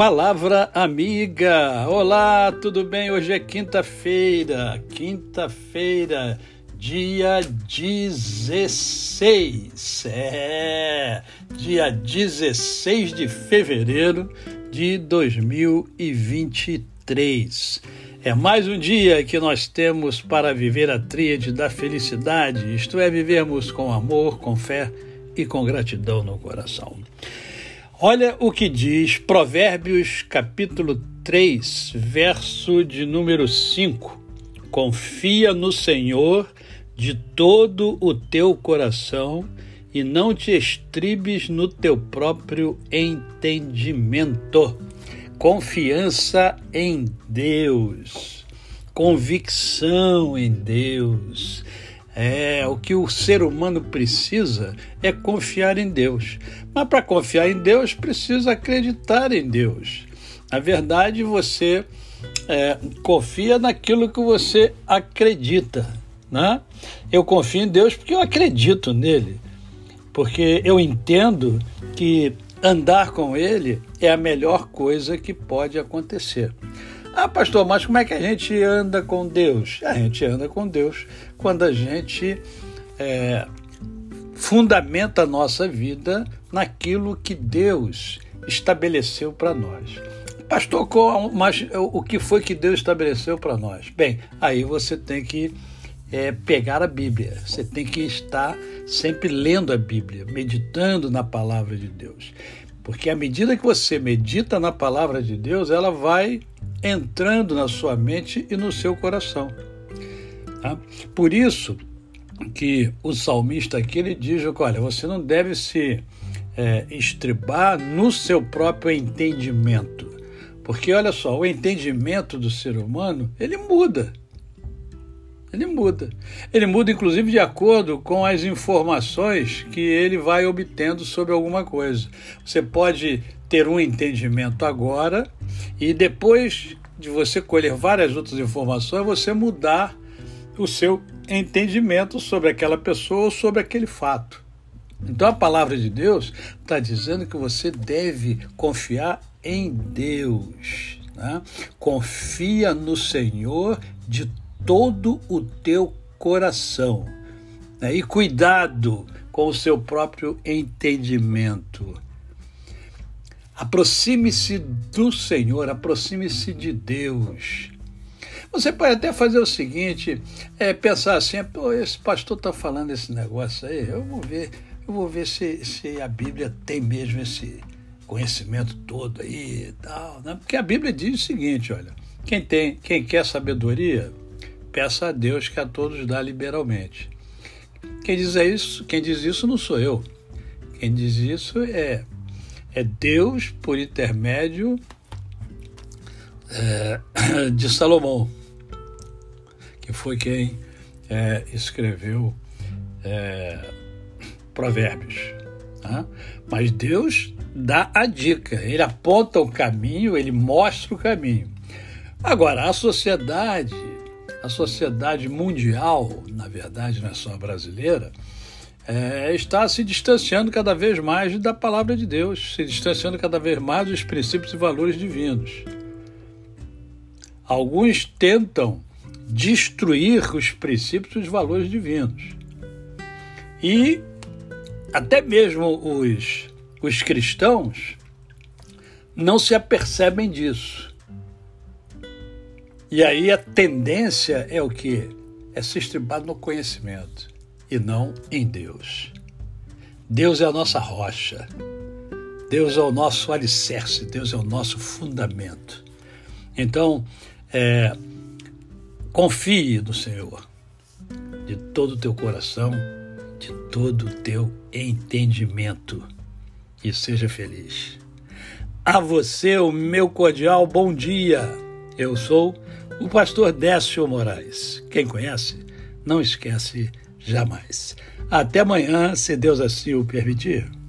Palavra amiga. Olá, tudo bem? Hoje é quinta-feira, quinta-feira, dia 16. É, dia 16 de fevereiro de 2023. É mais um dia que nós temos para viver a tríade da felicidade, isto é, vivermos com amor, com fé e com gratidão no coração. Olha o que diz Provérbios capítulo 3, verso de número 5. Confia no Senhor de todo o teu coração e não te estribes no teu próprio entendimento. Confiança em Deus, convicção em Deus, é, o que o ser humano precisa é confiar em Deus. Mas para confiar em Deus, precisa acreditar em Deus. Na verdade, você é, confia naquilo que você acredita. Né? Eu confio em Deus porque eu acredito nele. Porque eu entendo que andar com ele é a melhor coisa que pode acontecer. Ah, pastor, mas como é que a gente anda com Deus? A gente anda com Deus quando a gente é, fundamenta a nossa vida naquilo que Deus estabeleceu para nós. Pastor, mas o que foi que Deus estabeleceu para nós? Bem, aí você tem que é, pegar a Bíblia, você tem que estar sempre lendo a Bíblia, meditando na palavra de Deus. Porque à medida que você medita na palavra de Deus, ela vai entrando na sua mente e no seu coração. Tá? Por isso que o salmista aqui ele diz: olha, você não deve se é, estribar no seu próprio entendimento. Porque olha só, o entendimento do ser humano ele muda. Ele muda. Ele muda, inclusive, de acordo com as informações que ele vai obtendo sobre alguma coisa. Você pode ter um entendimento agora e depois de você colher várias outras informações, você mudar o seu entendimento sobre aquela pessoa ou sobre aquele fato. Então a palavra de Deus está dizendo que você deve confiar em Deus. Né? Confia no Senhor de todo o teu coração. Né? E cuidado com o seu próprio entendimento. Aproxime-se do Senhor, aproxime-se de Deus. Você pode até fazer o seguinte, é, pensar assim, esse pastor está falando esse negócio aí, eu vou ver, eu vou ver se, se a Bíblia tem mesmo esse conhecimento todo aí e tal. Né? Porque a Bíblia diz o seguinte, olha, quem tem, quem quer sabedoria, peça a Deus que a todos dá liberalmente. Quem diz isso, quem diz isso não sou eu. Quem diz isso é é Deus por intermédio é, de Salomão, que foi quem é, escreveu é, Provérbios. Tá? Mas Deus dá a dica, ele aponta o caminho, ele mostra o caminho. Agora, a sociedade, a sociedade mundial, na verdade, não é só brasileira, é, está se distanciando cada vez mais da palavra de Deus, se distanciando cada vez mais dos princípios e valores divinos. Alguns tentam destruir os princípios e os valores divinos. E até mesmo os, os cristãos não se apercebem disso. E aí a tendência é o que? É se estribar no conhecimento e não em Deus. Deus é a nossa rocha. Deus é o nosso alicerce, Deus é o nosso fundamento. Então, é, confie no Senhor de todo o teu coração, de todo o teu entendimento e seja feliz. A você, o meu cordial bom dia. Eu sou o pastor Décio Moraes. Quem conhece, não esquece jamais. Até amanhã, se Deus assim o permitir.